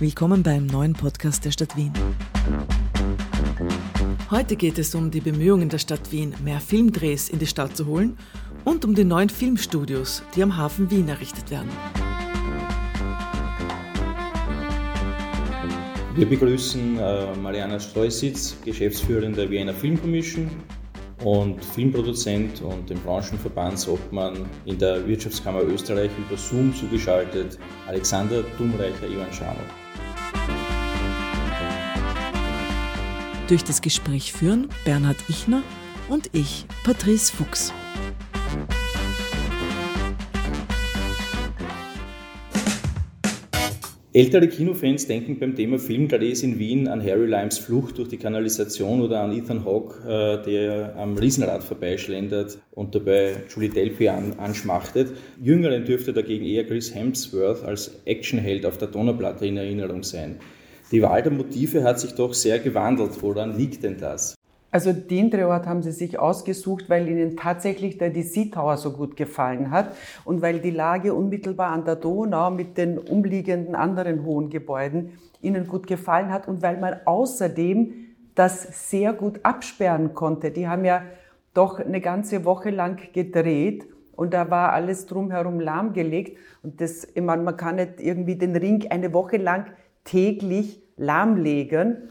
Willkommen beim neuen Podcast der Stadt Wien. Heute geht es um die Bemühungen der Stadt Wien, mehr Filmdrehs in die Stadt zu holen und um die neuen Filmstudios, die am Hafen Wien errichtet werden. Wir begrüßen äh, Mariana Streusitz, Geschäftsführerin der Vienna Film Commission und Filmproduzent und dem Branchenverbandsobmann in der Wirtschaftskammer Österreich über Zoom zugeschaltet, Alexander Dumreicher Ivan Durch das Gespräch führen Bernhard Ichner und ich, Patrice Fuchs. Ältere Kinofans denken beim Thema Filmdrehs in Wien an Harry Limes Flucht durch die Kanalisation oder an Ethan Hawke, äh, der am Riesenrad vorbeischlendert und dabei Julie Delpy anschmachtet. Jüngeren dürfte dagegen eher Chris Hemsworth als Actionheld auf der Donnerplatte in Erinnerung sein. Die Wahl der Motive hat sich doch sehr gewandelt. Woran liegt denn das? Also den Drehort haben sie sich ausgesucht, weil ihnen tatsächlich der DC Tower so gut gefallen hat und weil die Lage unmittelbar an der Donau mit den umliegenden anderen hohen Gebäuden ihnen gut gefallen hat und weil man außerdem das sehr gut absperren konnte. Die haben ja doch eine ganze Woche lang gedreht und da war alles drumherum lahmgelegt und das, ich meine, man kann nicht irgendwie den Ring eine Woche lang täglich lahmlegen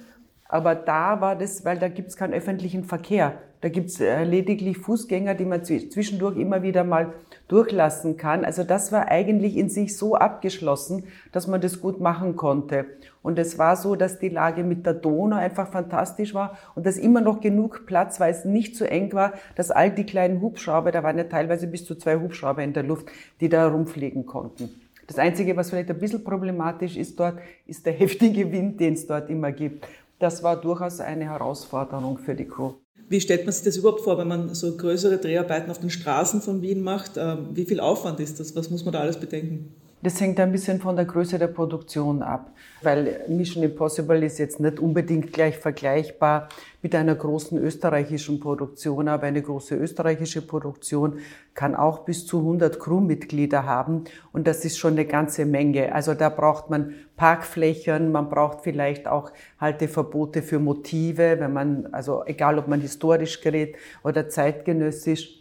aber da war das, weil da gibt es keinen öffentlichen Verkehr. Da gibt es äh, lediglich Fußgänger, die man zwischendurch immer wieder mal durchlassen kann. Also das war eigentlich in sich so abgeschlossen, dass man das gut machen konnte. Und es war so, dass die Lage mit der Donau einfach fantastisch war und dass immer noch genug Platz, weil es nicht zu eng war, dass all die kleinen Hubschrauber, da waren ja teilweise bis zu zwei Hubschrauber in der Luft, die da rumfliegen konnten. Das Einzige, was vielleicht ein bisschen problematisch ist dort, ist der heftige Wind, den es dort immer gibt das war durchaus eine Herausforderung für die Crew. Wie stellt man sich das überhaupt vor, wenn man so größere Dreharbeiten auf den Straßen von Wien macht? Ähm, wie viel Aufwand ist das? Was muss man da alles bedenken? Das hängt ein bisschen von der Größe der Produktion ab, weil Mission Impossible ist jetzt nicht unbedingt gleich vergleichbar mit einer großen österreichischen Produktion, aber eine große österreichische Produktion kann auch bis zu 100 Crewmitglieder haben und das ist schon eine ganze Menge. Also da braucht man Parkflächen, man braucht vielleicht auch Halteverbote für Motive, wenn man, also egal ob man historisch gerät oder zeitgenössisch.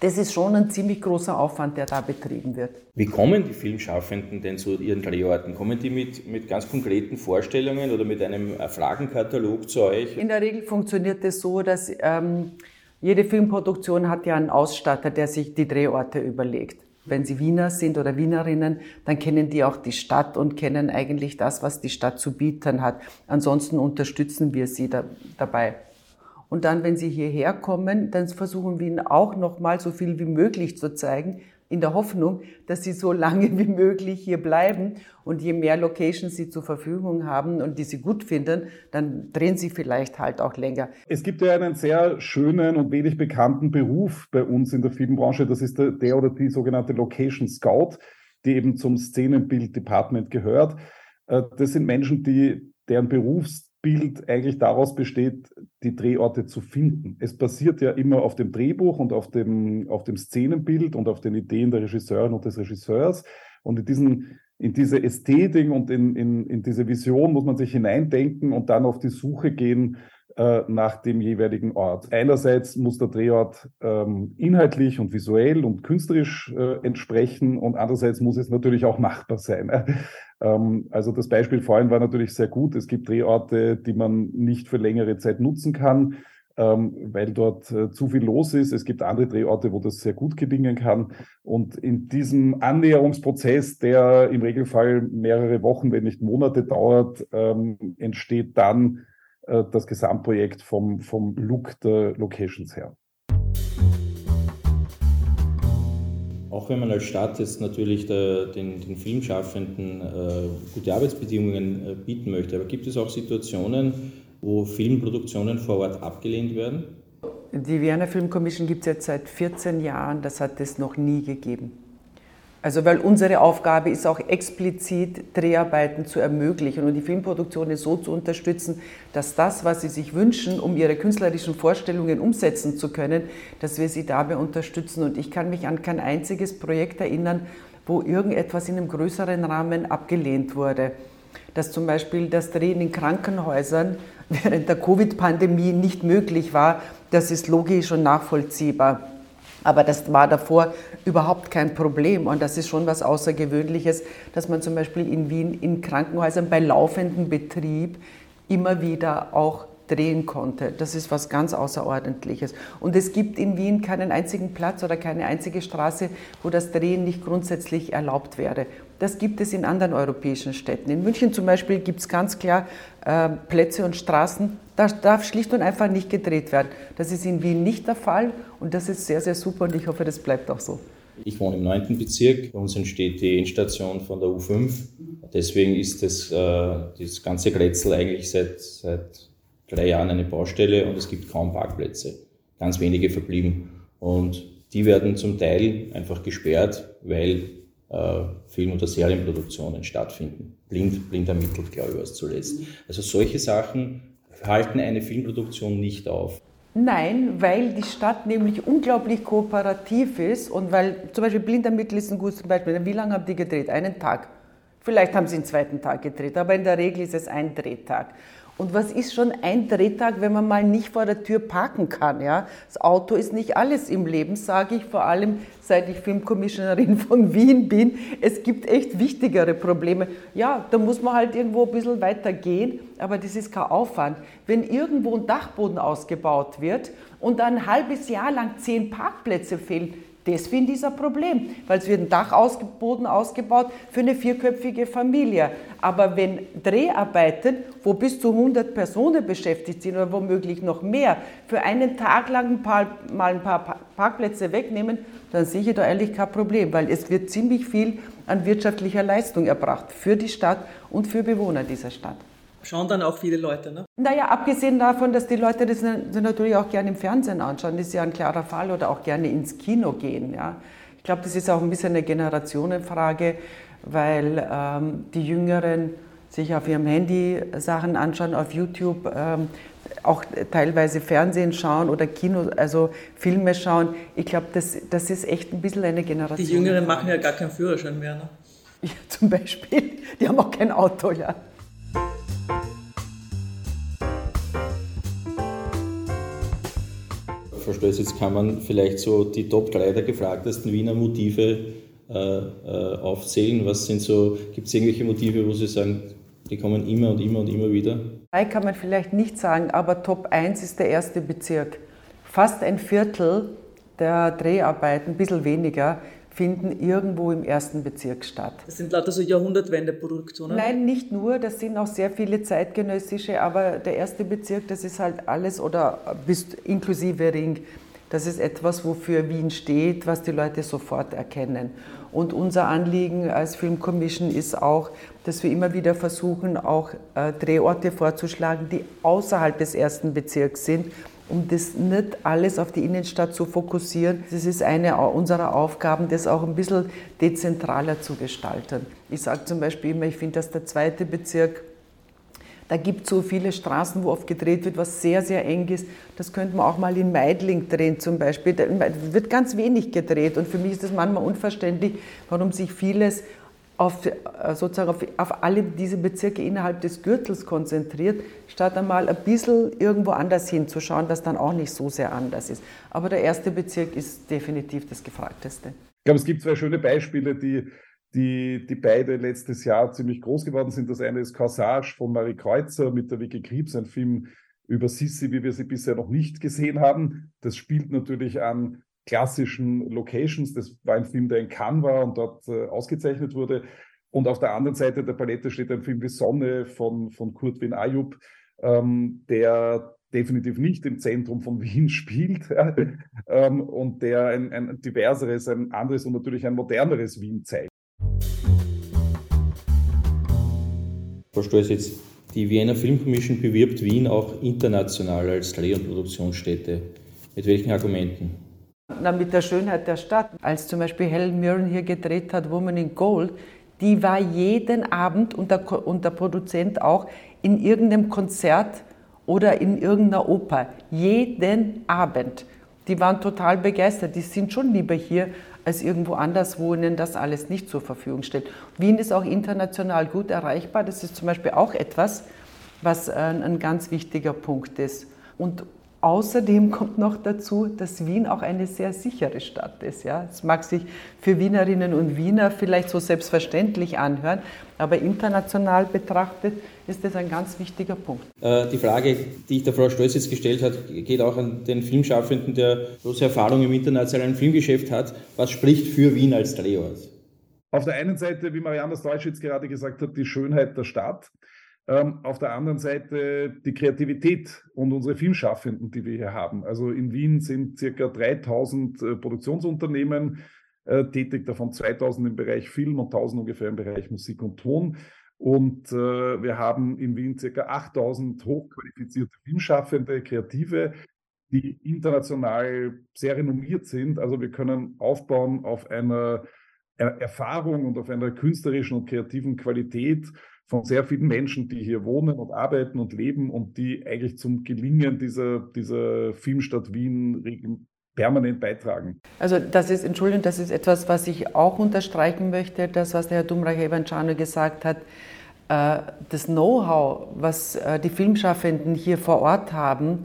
Das ist schon ein ziemlich großer Aufwand, der da betrieben wird. Wie kommen die Filmschaffenden denn zu ihren Drehorten? Kommen die mit, mit ganz konkreten Vorstellungen oder mit einem Fragenkatalog zu euch? In der Regel funktioniert es das so, dass ähm, jede Filmproduktion hat ja einen Ausstatter, der sich die Drehorte überlegt. Wenn sie Wiener sind oder Wienerinnen, dann kennen die auch die Stadt und kennen eigentlich das, was die Stadt zu bieten hat. Ansonsten unterstützen wir sie da, dabei. Und dann, wenn sie hierher kommen, dann versuchen wir ihnen auch nochmal so viel wie möglich zu zeigen, in der Hoffnung, dass sie so lange wie möglich hier bleiben. Und je mehr Locations sie zur Verfügung haben und die sie gut finden, dann drehen sie vielleicht halt auch länger. Es gibt ja einen sehr schönen und wenig bekannten Beruf bei uns in der Filmbranche. Das ist der, der oder die sogenannte Location Scout, die eben zum Szenenbild Department gehört. Äh, das sind Menschen, die deren Berufs Bild eigentlich daraus besteht, die Drehorte zu finden. Es basiert ja immer auf dem Drehbuch und auf dem, auf dem Szenenbild und auf den Ideen der Regisseurin und des Regisseurs. Und in, diesen, in diese Ästhetik und in, in, in diese Vision muss man sich hineindenken und dann auf die Suche gehen äh, nach dem jeweiligen Ort. Einerseits muss der Drehort ähm, inhaltlich und visuell und künstlerisch äh, entsprechen und andererseits muss es natürlich auch machbar sein. Ähm, also das Beispiel vorhin war natürlich sehr gut. Es gibt Drehorte, die man nicht für längere Zeit nutzen kann, ähm, weil dort äh, zu viel los ist. Es gibt andere Drehorte, wo das sehr gut gelingen kann. Und in diesem Annäherungsprozess, der im Regelfall mehrere Wochen, wenn nicht Monate dauert, ähm, entsteht dann äh, das Gesamtprojekt vom, vom Look der Locations her. Auch wenn man als Stadt jetzt natürlich der, den, den Filmschaffenden äh, gute Arbeitsbedingungen äh, bieten möchte, aber gibt es auch Situationen, wo Filmproduktionen vor Ort abgelehnt werden? Die Vienna Film Commission gibt es jetzt seit 14 Jahren, das hat es noch nie gegeben. Also weil unsere Aufgabe ist auch explizit Dreharbeiten zu ermöglichen und die Filmproduktionen so zu unterstützen, dass das, was sie sich wünschen, um ihre künstlerischen Vorstellungen umsetzen zu können, dass wir sie dabei unterstützen. Und ich kann mich an kein einziges Projekt erinnern, wo irgendetwas in einem größeren Rahmen abgelehnt wurde. dass zum Beispiel das Drehen in Krankenhäusern während der Covid-Pandemie nicht möglich war, das ist logisch und nachvollziehbar. Aber das war davor überhaupt kein Problem und das ist schon was Außergewöhnliches, dass man zum Beispiel in Wien in Krankenhäusern bei laufendem Betrieb immer wieder auch drehen konnte. Das ist was ganz Außerordentliches. Und es gibt in Wien keinen einzigen Platz oder keine einzige Straße, wo das Drehen nicht grundsätzlich erlaubt wäre. Das gibt es in anderen europäischen Städten. In München zum Beispiel gibt es ganz klar äh, Plätze und Straßen, da darf schlicht und einfach nicht gedreht werden. Das ist in Wien nicht der Fall und das ist sehr, sehr super und ich hoffe, das bleibt auch so. Ich wohne im 9. Bezirk. Bei uns entsteht die Endstation von der U5. Deswegen ist das, äh, das ganze Grätzl eigentlich seit, seit drei Jahren eine Baustelle und es gibt kaum Parkplätze. Ganz wenige verblieben. Und die werden zum Teil einfach gesperrt, weil Film- oder Serienproduktionen stattfinden. Blind, blind ermittelt, glaube ich, war zuletzt. Also solche Sachen halten eine Filmproduktion nicht auf. Nein, weil die Stadt nämlich unglaublich kooperativ ist und weil zum Beispiel Blindermittel ist ein gutes Beispiel. Wie lange haben die gedreht? Einen Tag. Vielleicht haben sie einen zweiten Tag gedreht, aber in der Regel ist es ein Drehtag. Und was ist schon ein Drehtag, wenn man mal nicht vor der Tür parken kann? Ja? Das Auto ist nicht alles im Leben, sage ich, vor allem seit ich Filmkommissionerin von Wien bin. Es gibt echt wichtigere Probleme. Ja, da muss man halt irgendwo ein bisschen weiter gehen, aber das ist kein Aufwand. Wenn irgendwo ein Dachboden ausgebaut wird und dann ein halbes Jahr lang zehn Parkplätze fehlen, ich ein Problem, weil es wird ein Dachboden ausgebaut für eine vierköpfige Familie. Aber wenn Dreharbeiten, wo bis zu 100 Personen beschäftigt sind oder womöglich noch mehr, für einen Tag lang ein paar, mal ein paar Parkplätze wegnehmen, dann sehe ich da ehrlich kein Problem, weil es wird ziemlich viel an wirtschaftlicher Leistung erbracht für die Stadt und für Bewohner dieser Stadt. Schauen dann auch viele Leute, ne? Naja, abgesehen davon, dass die Leute das natürlich auch gerne im Fernsehen anschauen, das ist ja ein klarer Fall, oder auch gerne ins Kino gehen. Ja. Ich glaube, das ist auch ein bisschen eine Generationenfrage, weil ähm, die Jüngeren sich auf ihrem Handy Sachen anschauen, auf YouTube ähm, auch teilweise Fernsehen schauen oder Kino, also Filme schauen. Ich glaube, das, das ist echt ein bisschen eine Generation. Die Jüngeren machen ja gar keinen Führerschein mehr. Ne? Ja, zum Beispiel. Die haben auch kein Auto, ja. Verstöß, jetzt kann man vielleicht so die Top 3 der gefragtesten Wiener Motive äh, äh, aufzählen. Was sind so, gibt es irgendwelche Motive, wo Sie sagen, die kommen immer und immer und immer wieder? Drei kann man vielleicht nicht sagen, aber Top 1 ist der erste Bezirk. Fast ein Viertel der Dreharbeiten, ein bisschen weniger, finden irgendwo im ersten Bezirk statt. Das sind lauter so Jahrhundertwende-Produktionen? Nein, nicht nur, das sind auch sehr viele zeitgenössische, aber der erste Bezirk, das ist halt alles oder bis inklusive Ring. Das ist etwas, wofür Wien steht, was die Leute sofort erkennen. Und unser Anliegen als Filmkommission ist auch, dass wir immer wieder versuchen, auch äh, Drehorte vorzuschlagen, die außerhalb des ersten Bezirks sind, um das nicht alles auf die Innenstadt zu fokussieren. Das ist eine unserer Aufgaben, das auch ein bisschen dezentraler zu gestalten. Ich sage zum Beispiel immer, ich finde, dass der zweite Bezirk da gibt es so viele Straßen, wo oft gedreht wird, was sehr, sehr eng ist. Das könnte man auch mal in Meidling drehen zum Beispiel. Da wird ganz wenig gedreht und für mich ist es manchmal unverständlich, warum sich vieles auf, äh, sozusagen auf, auf alle diese Bezirke innerhalb des Gürtels konzentriert, statt einmal ein bisschen irgendwo anders hinzuschauen, was dann auch nicht so sehr anders ist. Aber der erste Bezirk ist definitiv das gefragteste. Ich glaube, es gibt zwei schöne Beispiele, die, die, die beide letztes Jahr ziemlich groß geworden sind. Das eine ist Corsage von Marie Kreuzer mit der Vicky Kriebs, ein Film über Sissi, wie wir sie bisher noch nicht gesehen haben. Das spielt natürlich an klassischen Locations. Das war ein Film, der in Cannes war und dort äh, ausgezeichnet wurde. Und auf der anderen Seite der Palette steht ein Film wie Sonne von, von Kurt Wien Ayub, ähm, der definitiv nicht im Zentrum von Wien spielt ähm, und der ein, ein diverseres, ein anderes und natürlich ein moderneres Wien zeigt. Stolz, jetzt die Wiener Film Commission bewirbt Wien auch international als Dreh- und Produktionsstätte. Mit welchen Argumenten? Na, mit der Schönheit der Stadt. Als zum Beispiel Helen Mirren hier gedreht hat, Woman in Gold, die war jeden Abend und der, und der Produzent auch in irgendeinem Konzert oder in irgendeiner Oper. Jeden Abend. Die waren total begeistert. Die sind schon lieber hier als irgendwo anders, wo ihnen das alles nicht zur Verfügung steht. Wien ist auch international gut erreichbar. Das ist zum Beispiel auch etwas, was ein ganz wichtiger Punkt ist. Und Außerdem kommt noch dazu, dass Wien auch eine sehr sichere Stadt ist. Ja? Es mag sich für Wienerinnen und Wiener vielleicht so selbstverständlich anhören, aber international betrachtet ist das ein ganz wichtiger Punkt. Äh, die Frage, die ich der Frau Stolz jetzt gestellt hat, geht auch an den Filmschaffenden, der große Erfahrung im internationalen Filmgeschäft hat. Was spricht für Wien als Drehort? Auf der einen Seite, wie Marianne Deutsch jetzt gerade gesagt hat, die Schönheit der Stadt. Ähm, auf der anderen Seite die Kreativität und unsere Filmschaffenden, die wir hier haben. Also in Wien sind circa 3000 äh, Produktionsunternehmen äh, tätig, davon 2000 im Bereich Film und 1000 ungefähr im Bereich Musik und Ton. Und äh, wir haben in Wien circa 8000 hochqualifizierte Filmschaffende, Kreative, die international sehr renommiert sind. Also wir können aufbauen auf einer Erfahrung und auf einer künstlerischen und kreativen Qualität von sehr vielen Menschen, die hier wohnen und arbeiten und leben und die eigentlich zum Gelingen dieser, dieser Filmstadt Wien permanent beitragen. Also das ist, Entschuldigung, das ist etwas, was ich auch unterstreichen möchte, das, was der Herr Dumreicher Evanciano gesagt hat. Äh, das Know-how, was äh, die Filmschaffenden hier vor Ort haben,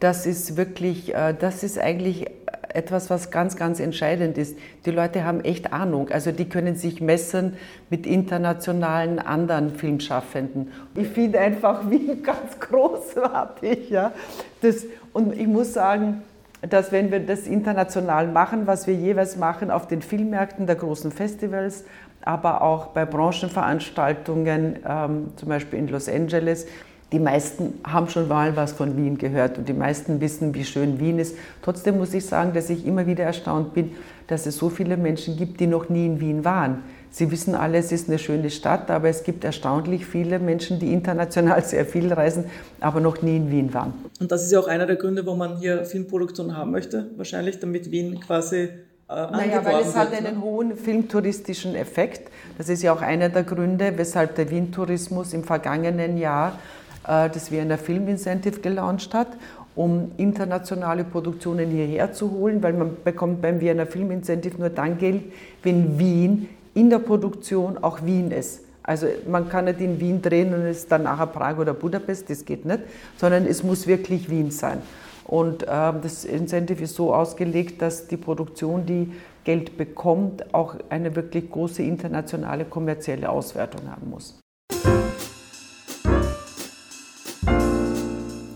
das ist wirklich, äh, das ist eigentlich etwas, was ganz, ganz entscheidend ist. Die Leute haben echt Ahnung. Also die können sich messen mit internationalen anderen Filmschaffenden. Ich finde einfach Wien ganz großartig. Ja? Das, und ich muss sagen, dass wenn wir das international machen, was wir jeweils machen auf den Filmmärkten der großen Festivals, aber auch bei Branchenveranstaltungen, ähm, zum Beispiel in Los Angeles, die meisten haben schon mal was von Wien gehört und die meisten wissen, wie schön Wien ist. Trotzdem muss ich sagen, dass ich immer wieder erstaunt bin, dass es so viele Menschen gibt, die noch nie in Wien waren. Sie wissen alle, es ist eine schöne Stadt, aber es gibt erstaunlich viele Menschen, die international sehr viel reisen, aber noch nie in Wien waren. Und das ist ja auch einer der Gründe, warum man hier Filmproduktion haben möchte, wahrscheinlich, damit Wien quasi äh, naja, weil es hat einen ne? hohen filmtouristischen Effekt. Das ist ja auch einer der Gründe, weshalb der Wien-Tourismus im vergangenen Jahr das Vienna Film Incentive gelauncht hat, um internationale Produktionen hierher zu holen, weil man bekommt beim Vienna Film Incentive nur dann Geld, wenn Wien in der Produktion auch Wien ist. Also man kann nicht in Wien drehen und es dann nachher Prag oder Budapest, das geht nicht, sondern es muss wirklich Wien sein. Und äh, das Incentive ist so ausgelegt, dass die Produktion, die Geld bekommt, auch eine wirklich große internationale kommerzielle Auswertung haben muss.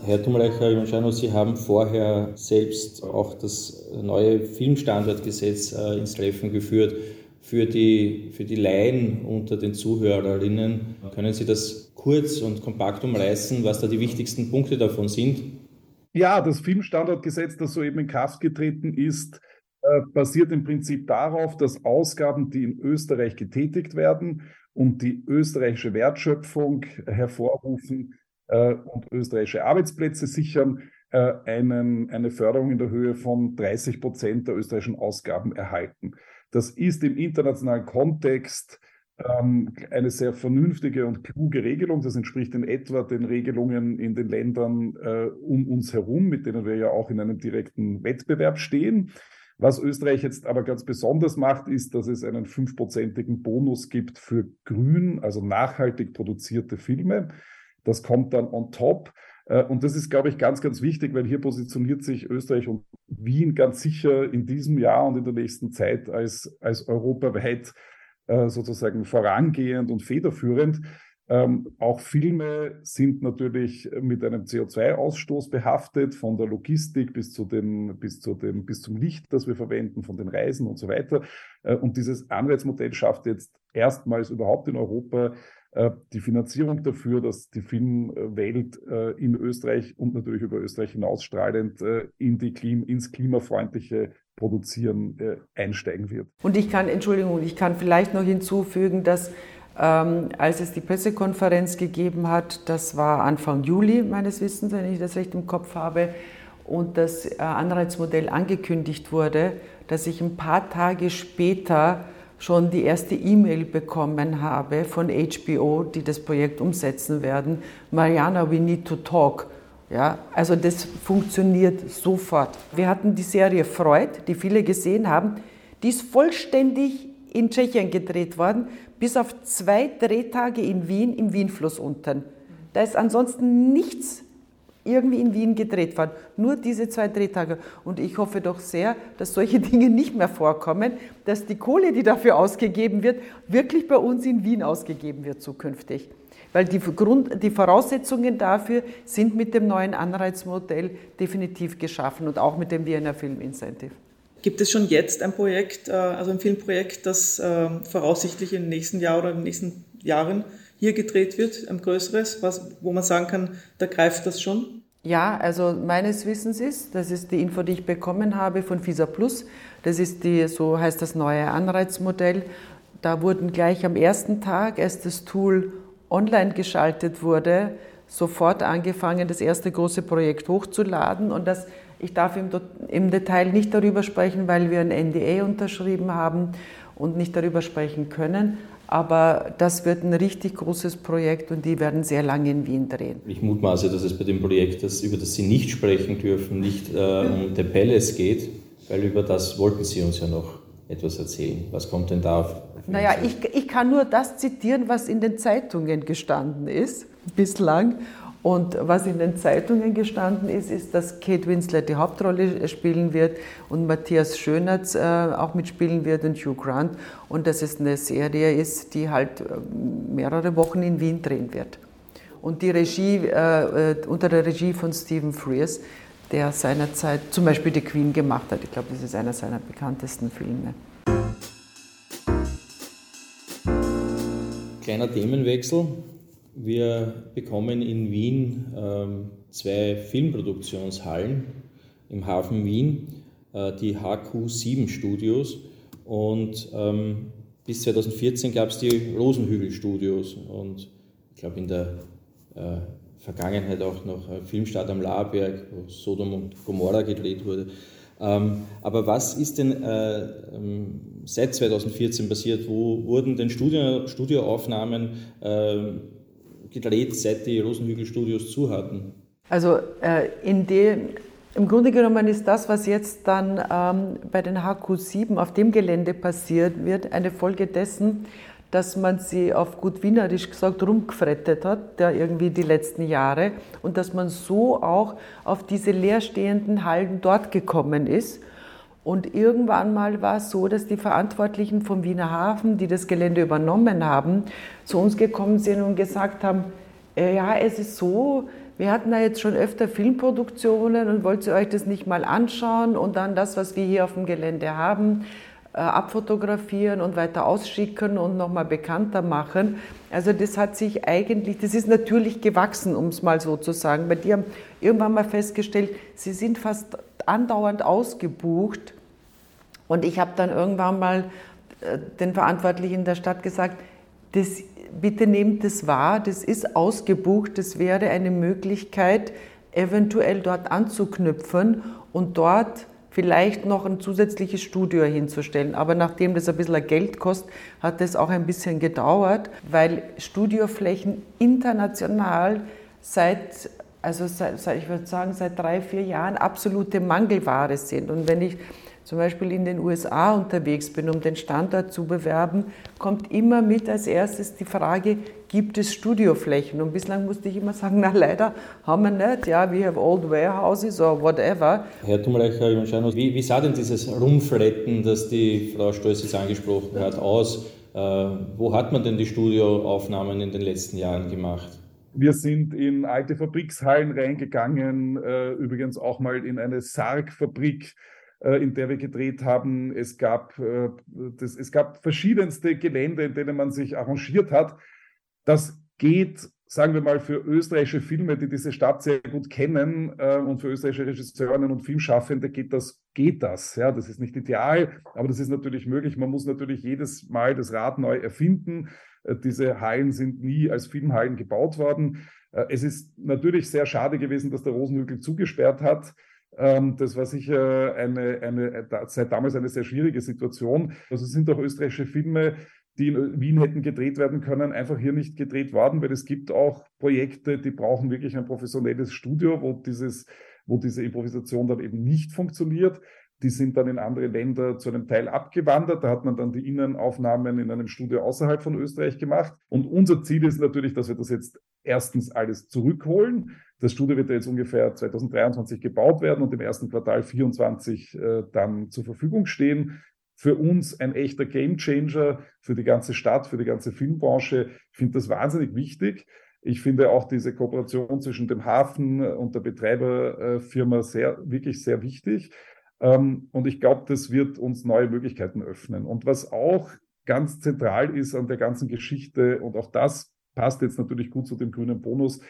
Herr Tumleicher, Jonschano, Sie haben vorher selbst auch das neue Filmstandardgesetz äh, ins Treffen geführt. Für die, für die Laien unter den Zuhörerinnen, können Sie das kurz und kompakt umreißen, was da die wichtigsten Punkte davon sind? Ja, das Filmstandardgesetz, das soeben in Kraft getreten ist, äh, basiert im Prinzip darauf, dass Ausgaben, die in Österreich getätigt werden und die österreichische Wertschöpfung hervorrufen, äh, und österreichische Arbeitsplätze sichern, äh, einen, eine Förderung in der Höhe von 30 Prozent der österreichischen Ausgaben erhalten. Das ist im internationalen Kontext ähm, eine sehr vernünftige und kluge Regelung. Das entspricht in etwa den Regelungen in den Ländern äh, um uns herum, mit denen wir ja auch in einem direkten Wettbewerb stehen. Was Österreich jetzt aber ganz besonders macht, ist, dass es einen fünfprozentigen Bonus gibt für grün, also nachhaltig produzierte Filme. Das kommt dann on top. Äh, und das ist, glaube ich, ganz, ganz wichtig, weil hier positioniert sich Österreich und Wien ganz sicher in diesem Jahr und in der nächsten Zeit als, als europaweit äh, sozusagen vorangehend und federführend. Ähm, auch Filme sind natürlich mit einem CO2-Ausstoß behaftet, von der Logistik bis, zu den, bis, zu dem, bis zum Licht, das wir verwenden, von den Reisen und so weiter. Äh, und dieses Anreizmodell schafft jetzt erstmals überhaupt in Europa die Finanzierung dafür, dass die Filmwelt äh, in Österreich und natürlich über Österreich hinausstrahlend äh, in die Klim ins klimafreundliche Produzieren einsteigen wird. Und ich kann, Entschuldigung, ich kann vielleicht noch hinzufügen, dass ähm, als es die Pressekonferenz gegeben hat, das war Anfang Juli meines Wissens, wenn ich das recht im Kopf habe, und das Anreizmodell angekündigt wurde, dass ich ein paar Tage später schon die erste E-Mail bekommen habe von HBO, die das Projekt umsetzen werden. Mariana, we need to talk. Ja, also das funktioniert sofort. Wir hatten die Serie Freud, die viele gesehen haben. Die ist vollständig in Tschechien gedreht worden, bis auf zwei Drehtage in Wien im Wienfluss unten. Da ist ansonsten nichts irgendwie in Wien gedreht worden. Nur diese zwei Drehtage. Und ich hoffe doch sehr, dass solche Dinge nicht mehr vorkommen, dass die Kohle, die dafür ausgegeben wird, wirklich bei uns in Wien ausgegeben wird zukünftig. Weil die, Grund, die Voraussetzungen dafür sind mit dem neuen Anreizmodell definitiv geschaffen und auch mit dem Vienna Film Incentive. Gibt es schon jetzt ein Projekt, äh, also ein Filmprojekt, das äh, voraussichtlich im nächsten Jahr oder in den nächsten Jahren hier gedreht wird, ein größeres, was, wo man sagen kann, da greift das schon? Ja, also meines Wissens ist, das ist die Info, die ich bekommen habe von FISA Plus, das ist die, so heißt das neue Anreizmodell. Da wurden gleich am ersten Tag, als das Tool online geschaltet wurde, sofort angefangen, das erste große Projekt hochzuladen und das ich darf im, im, Detail nicht darüber sprechen, weil wir ein NDA unterschrieben haben und nicht darüber sprechen können. Aber das wird ein richtig großes Projekt und die werden sehr lange in Wien drehen. Ich mutmaße, dass es bei dem Projekt, das, über das Sie nicht sprechen dürfen, nicht äh, um The Palace geht, weil über das wollten Sie uns ja noch etwas erzählen. Was kommt denn da auf? Naja, ich, ich kann nur das zitieren, was in den Zeitungen gestanden ist bislang. Und was in den Zeitungen gestanden ist, ist, dass Kate Winslet die Hauptrolle spielen wird und Matthias Schönertz äh, auch mitspielen wird und Hugh Grant. Und dass es eine Serie ist, die halt äh, mehrere Wochen in Wien drehen wird. Und die Regie, äh, unter der Regie von Stephen Frears, der seinerzeit zum Beispiel The Queen gemacht hat. Ich glaube, das ist einer seiner bekanntesten Filme. Kleiner Themenwechsel. Wir bekommen in Wien ähm, zwei Filmproduktionshallen im Hafen Wien, äh, die HQ7 Studios und ähm, bis 2014 gab es die Rosenhügel Studios und ich glaube in der äh, Vergangenheit auch noch Filmstadt am Laberg, wo Sodom und Gomorra gedreht wurde. Ähm, aber was ist denn äh, ähm, seit 2014 passiert? Wo wurden denn Studio, Studioaufnahmen äh, gedreht, seit die Rosenhügel-Studios zu hatten? Also äh, in dem, im Grunde genommen ist das, was jetzt dann ähm, bei den HQ7 auf dem Gelände passiert wird, eine Folge dessen, dass man sie auf gut wienerisch gesagt rumgefrettet hat, der irgendwie die letzten Jahre, und dass man so auch auf diese leerstehenden Hallen dort gekommen ist. Und irgendwann mal war es so, dass die Verantwortlichen vom Wiener Hafen, die das Gelände übernommen haben, zu uns gekommen sind und gesagt haben, äh, ja, es ist so, wir hatten da jetzt schon öfter Filmproduktionen und wollt ihr euch das nicht mal anschauen und dann das, was wir hier auf dem Gelände haben, äh, abfotografieren und weiter ausschicken und nochmal bekannter machen. Also das hat sich eigentlich, das ist natürlich gewachsen, um es mal so zu sagen, weil die haben irgendwann mal festgestellt, sie sind fast andauernd ausgebucht und ich habe dann irgendwann mal äh, den Verantwortlichen der Stadt gesagt, das, bitte nehmt das wahr, das ist ausgebucht, das wäre eine Möglichkeit, eventuell dort anzuknüpfen und dort vielleicht noch ein zusätzliches Studio hinzustellen. Aber nachdem das ein bisschen Geld kostet, hat das auch ein bisschen gedauert, weil Studioflächen international seit, also seit, ich würde sagen, seit drei, vier Jahren absolute Mangelware sind. Und wenn ich zum Beispiel in den USA unterwegs bin, um den Standort zu bewerben, kommt immer mit als erstes die Frage, gibt es Studioflächen? Und bislang musste ich immer sagen, na leider haben wir nicht, ja, we have old warehouses or whatever. Herr Tumleicher, wie, wie sah denn dieses Rumfletten, das die Frau Stolz jetzt angesprochen hat, aus? Äh, wo hat man denn die Studioaufnahmen in den letzten Jahren gemacht? Wir sind in alte Fabrikshallen reingegangen, äh, übrigens auch mal in eine Sargfabrik in der wir gedreht haben. Es gab, äh, das, es gab verschiedenste Gelände, in denen man sich arrangiert hat. Das geht, sagen wir mal, für österreichische Filme, die diese Stadt sehr gut kennen äh, und für österreichische Regisseurinnen und Filmschaffende geht das, geht das. Ja, das ist nicht ideal, aber das ist natürlich möglich. Man muss natürlich jedes Mal das Rad neu erfinden. Diese Hallen sind nie als Filmhallen gebaut worden. Es ist natürlich sehr schade gewesen, dass der Rosenhügel zugesperrt hat. Ähm, das war sicher eine, eine, seit damals eine sehr schwierige Situation. Also es sind auch österreichische Filme, die in Wien hätten gedreht werden können, einfach hier nicht gedreht worden, weil es gibt auch Projekte, die brauchen wirklich ein professionelles Studio, wo dieses, wo diese Improvisation dann eben nicht funktioniert. Die sind dann in andere Länder zu einem Teil abgewandert. Da hat man dann die Innenaufnahmen in einem Studio außerhalb von Österreich gemacht. Und unser Ziel ist natürlich, dass wir das jetzt erstens alles zurückholen. Das Studio wird ja jetzt ungefähr 2023 gebaut werden und im ersten Quartal 2024 äh, dann zur Verfügung stehen. Für uns ein echter Gamechanger für die ganze Stadt, für die ganze Filmbranche. Ich finde das wahnsinnig wichtig. Ich finde auch diese Kooperation zwischen dem Hafen und der Betreiberfirma sehr, wirklich sehr wichtig. Ähm, und ich glaube, das wird uns neue Möglichkeiten öffnen. Und was auch ganz zentral ist an der ganzen Geschichte, und auch das passt jetzt natürlich gut zu dem grünen Bonus,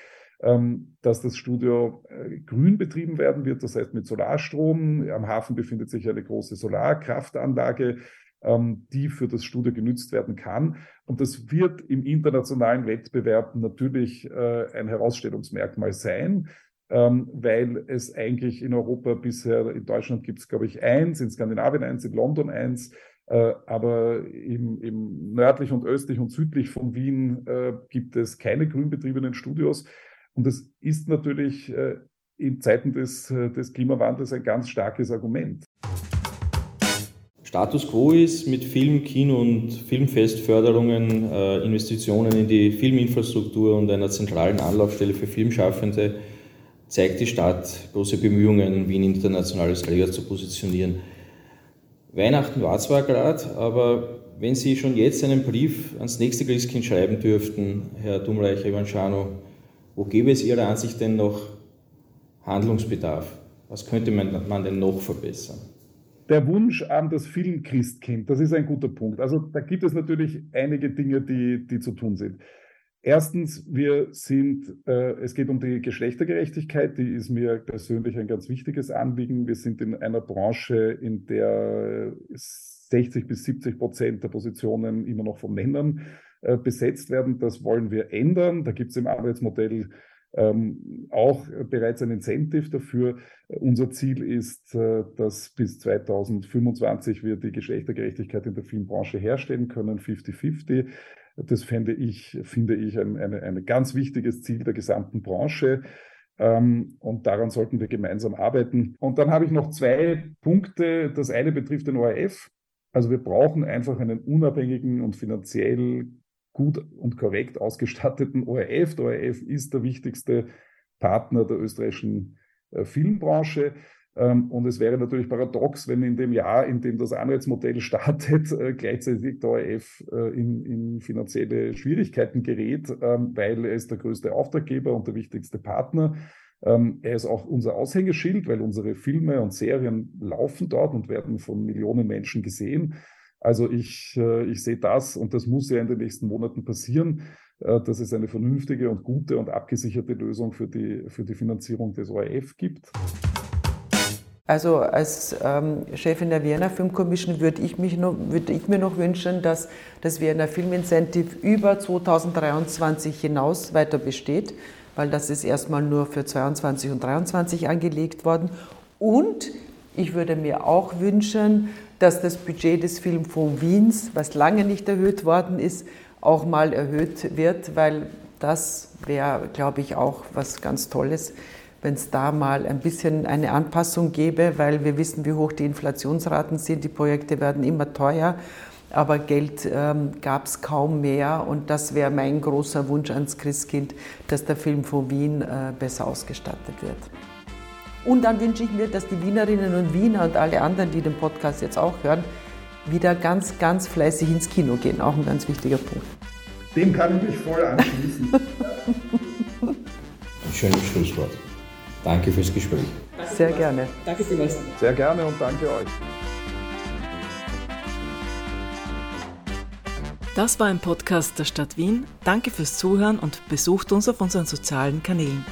dass das Studio äh, grün betrieben werden wird, das heißt mit Solarstrom. Am Hafen befindet sich eine große Solarkraftanlage, ähm, die für das Studio genützt werden kann. Und das wird im internationalen Wettbewerb natürlich äh, ein Herausstellungsmerkmal sein ähm, weil es eigentlich in Europa bisher, in Deutschland gibt es, glaube ich, eins, in Skandinavien eins, in London eins, äh, aber im, im, nördlich und östlich und südlich von Wien äh, gibt es keine grünbetriebenen Studios. Und das ist natürlich äh, in Zeiten des, äh, des Klimawandels ein ganz starkes Argument. Status quo ist mit Film, Kino und Filmfestförderungen, äh, Investitionen in die Filminfrastruktur und einer zentralen Anlaufstelle für Filmschaffende zeigt die Stadt große Bemühungen, Wien international als Träger zu positionieren. Weihnachten war zwar gerade, aber wenn Sie schon jetzt einen Brief ans nächste Christkind schreiben dürften, Herr Dumreicher Ivanschano, wo gäbe es Ihrer Ansicht denn noch Handlungsbedarf? Was könnte man, denn noch verbessern? Der Wunsch an das Filmchristkind, das ist ein guter Punkt. Also da gibt es natürlich einige Dinge, die, die zu tun sind. Erstens, wir sind, äh, es geht um die Geschlechtergerechtigkeit, die ist mir persönlich ein ganz wichtiges Anliegen. Wir sind in einer Branche, in der 60 bis 70 Prozent der Positionen immer noch von Männern äh, besetzt werden. Das wollen wir ändern. Da gibt es im Arbeitsmodell ähm, auch bereits ein Incentive dafür. Unser Ziel ist, äh, dass bis 2025 wir die Geschlechtergerechtigkeit in der Filmbranche herstellen können, 50-50. Das fände ich, finde ich ein, eine, ein ganz wichtiges Ziel der gesamten Branche. Ähm, und daran sollten wir gemeinsam arbeiten. Und dann habe ich noch zwei Punkte. Das eine betrifft den ORF. Also wir brauchen einfach einen unabhängigen und finanziell gut und korrekt ausgestatteten ORF. Der ORF ist der wichtigste Partner der österreichischen äh, Filmbranche. Ähm, und es wäre natürlich paradox, wenn in dem Jahr, in dem das Anreizmodell startet, äh, gleichzeitig der ORF äh, in, in finanzielle Schwierigkeiten gerät, ähm, weil er ist der größte Auftraggeber und der wichtigste Partner. Ähm, er ist auch unser Aushängeschild, weil unsere Filme und Serien laufen dort und werden von Millionen Menschen gesehen. Also ich, äh, ich sehe das und das muss ja in den nächsten Monaten passieren, dass es eine vernünftige und gute und abgesicherte Lösung für die, für die Finanzierung des ORF gibt. Also als ähm, Chefin der Vienna Film Commission würde ich, würde ich mir noch wünschen, dass das Vienna Film Incentive über 2023 hinaus weiter besteht, weil das ist erstmal nur für 22 und 23 angelegt worden. Und ich würde mir auch wünschen, dass das Budget des Filmfonds Wiens, was lange nicht erhöht worden ist, auch mal erhöht wird, weil das wäre, glaube ich, auch was ganz Tolles wenn es da mal ein bisschen eine Anpassung gäbe, weil wir wissen, wie hoch die Inflationsraten sind. Die Projekte werden immer teuer, aber Geld ähm, gab es kaum mehr. Und das wäre mein großer Wunsch ans Christkind, dass der Film von Wien äh, besser ausgestattet wird. Und dann wünsche ich mir, dass die Wienerinnen und Wiener und alle anderen, die den Podcast jetzt auch hören, wieder ganz, ganz fleißig ins Kino gehen. Auch ein ganz wichtiger Punkt. Dem kann ich mich voll anschließen. ein schönes Schlusswort. Danke fürs Gespräch. Danke Sehr gerne. Danke vielmals. Sehr gerne und danke euch. Das war ein Podcast der Stadt Wien. Danke fürs Zuhören und besucht uns auf unseren sozialen Kanälen.